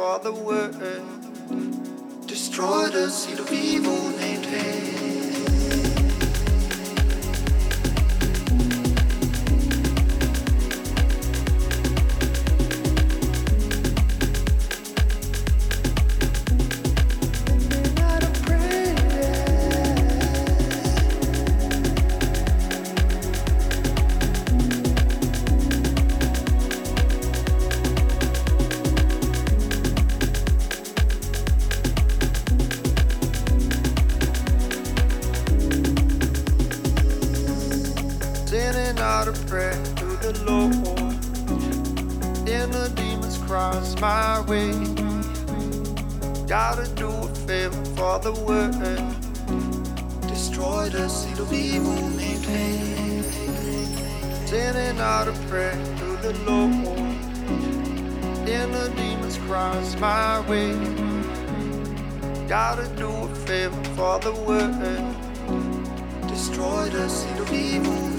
for the world. Destroy the seed of evil the world. Destroy the seed of evil named. Sending out a prayer to the Lord. Inner demons cross my way. Gotta do a favor for the world. Destroy the seed of evil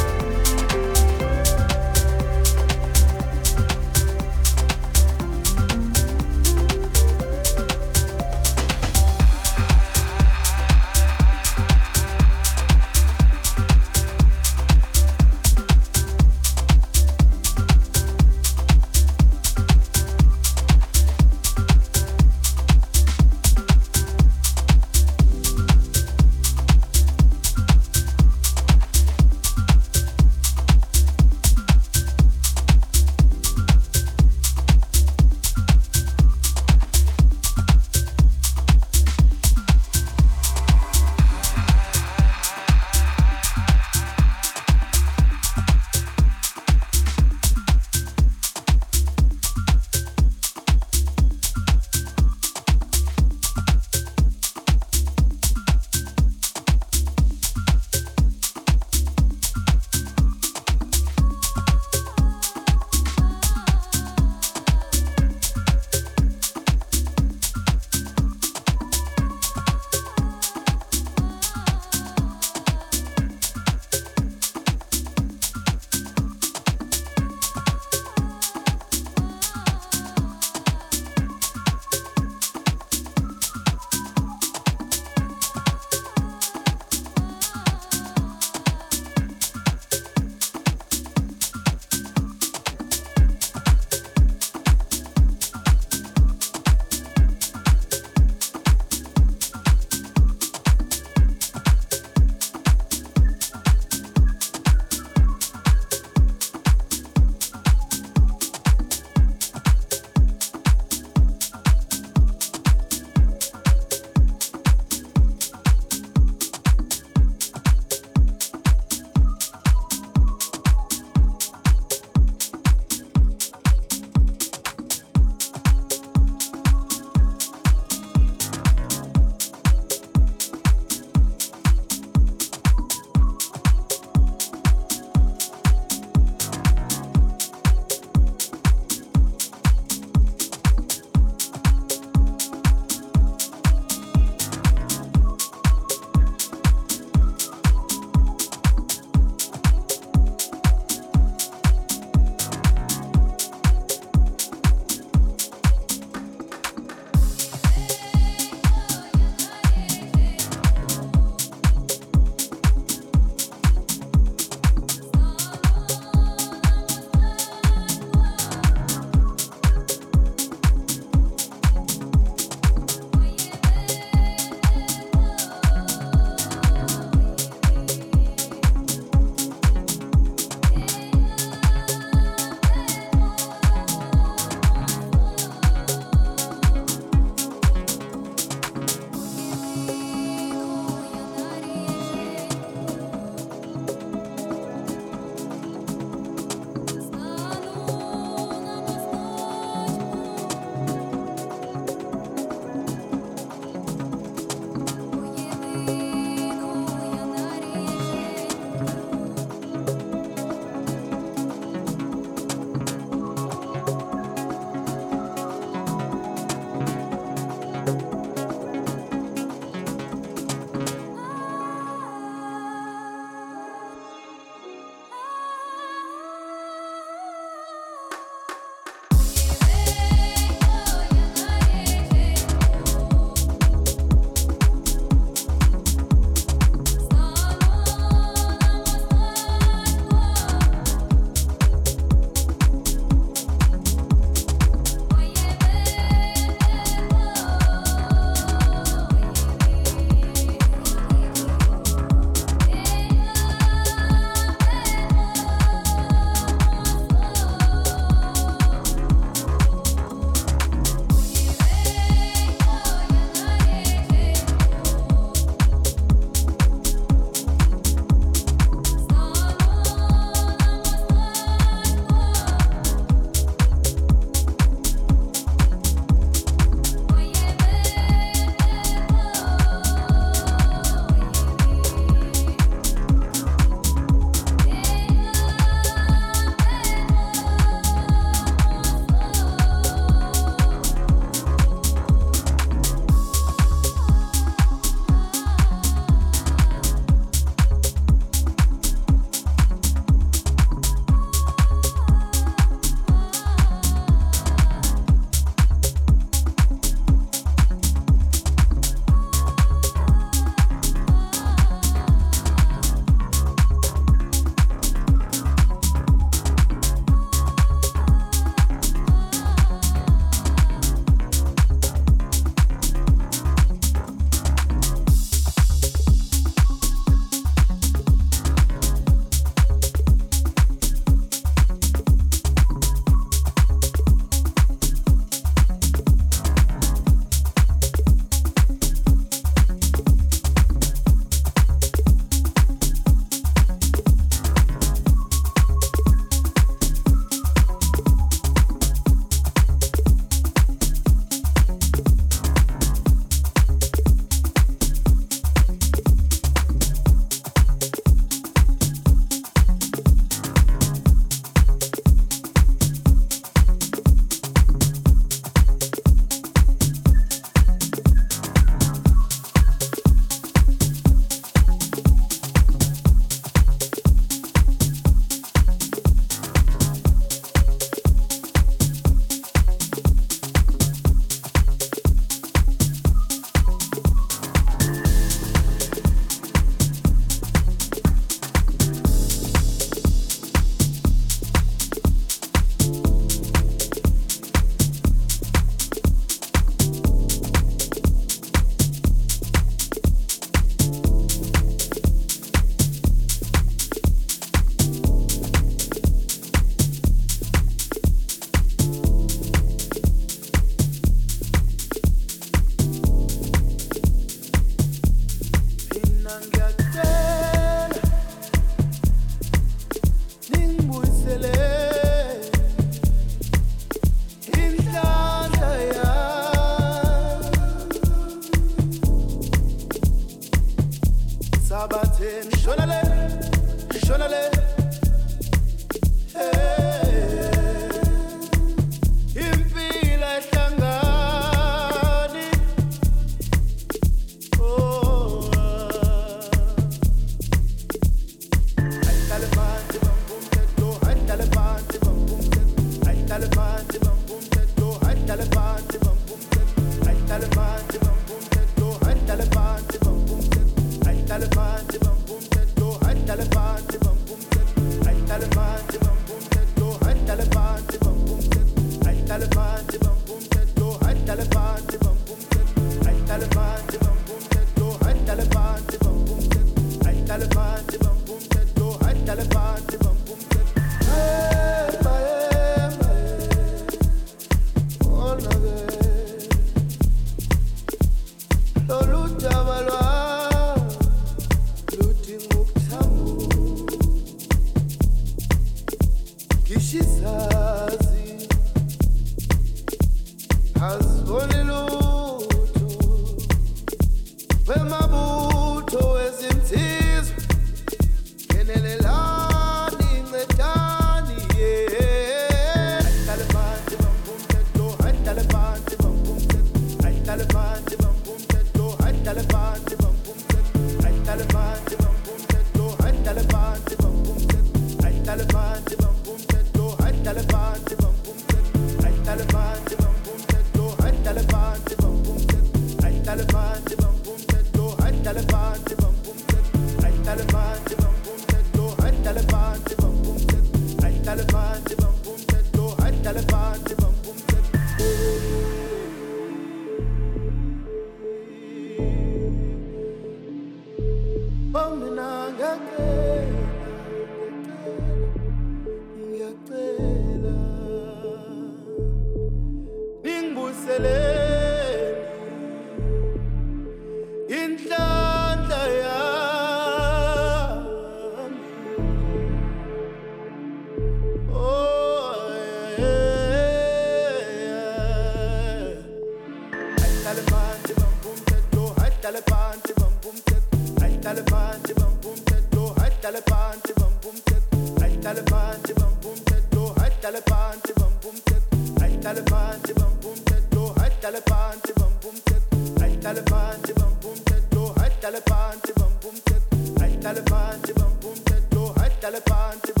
Tando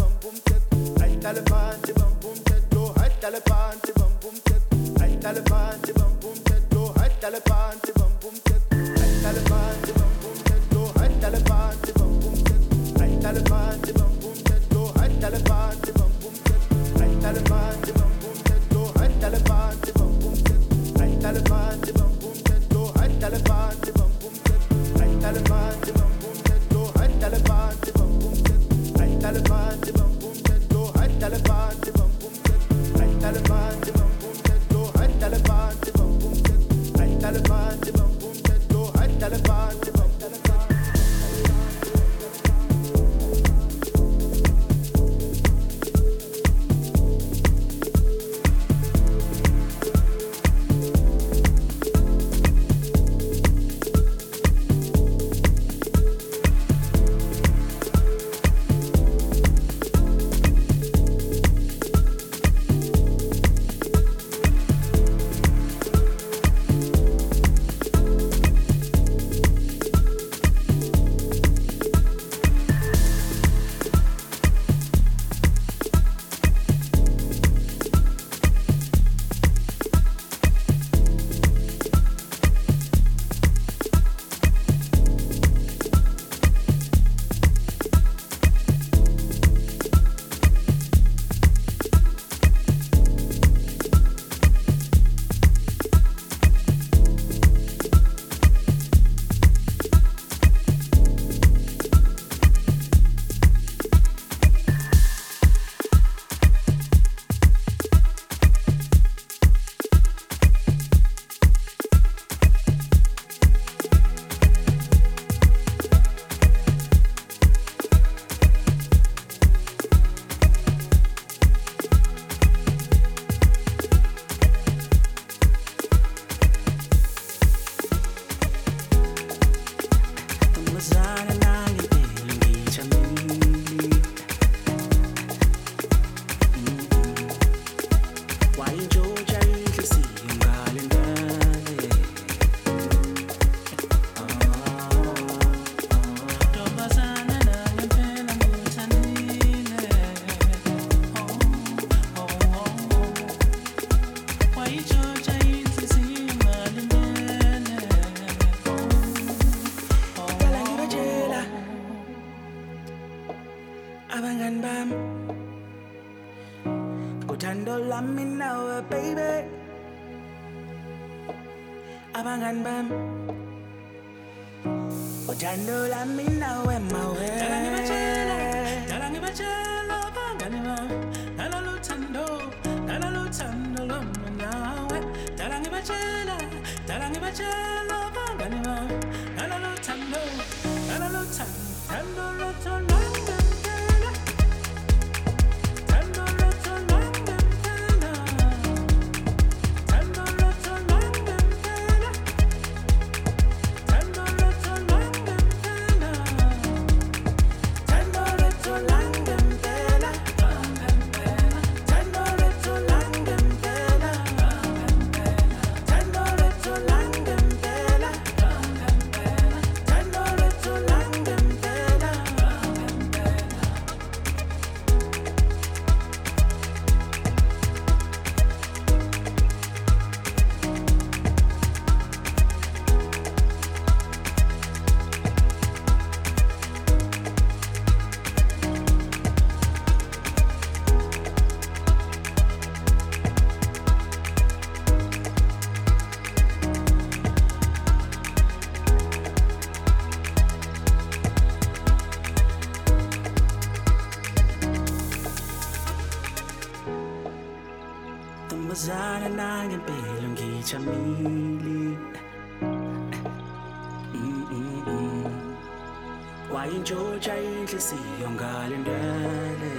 utshaya inhliziyo ngale ndwele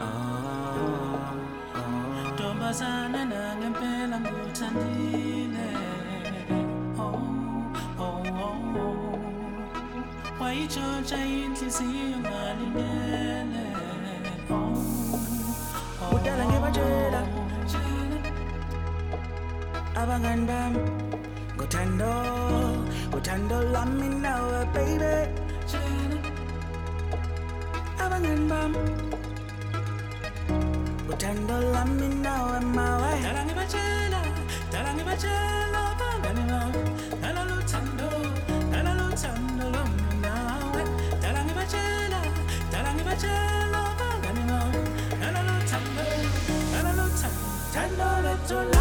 ah, ah. ntombazana nangempela nguthandile oh, oh, oh. wayitshontsha inhliziyo ngale ndwele ngibatshela abangani bami ngothando. Oh, Tando, me now, baby. Abangan bam. Oh, Tando, love me now, my way. Talangi bachela, talangi bachela, bangani bam. Nalalu Tando, nalalu Tando, love me now. Talangi bachela, talangi bachela, bangani bam. Nalalu Tando, nalalu Tando, Tando, let's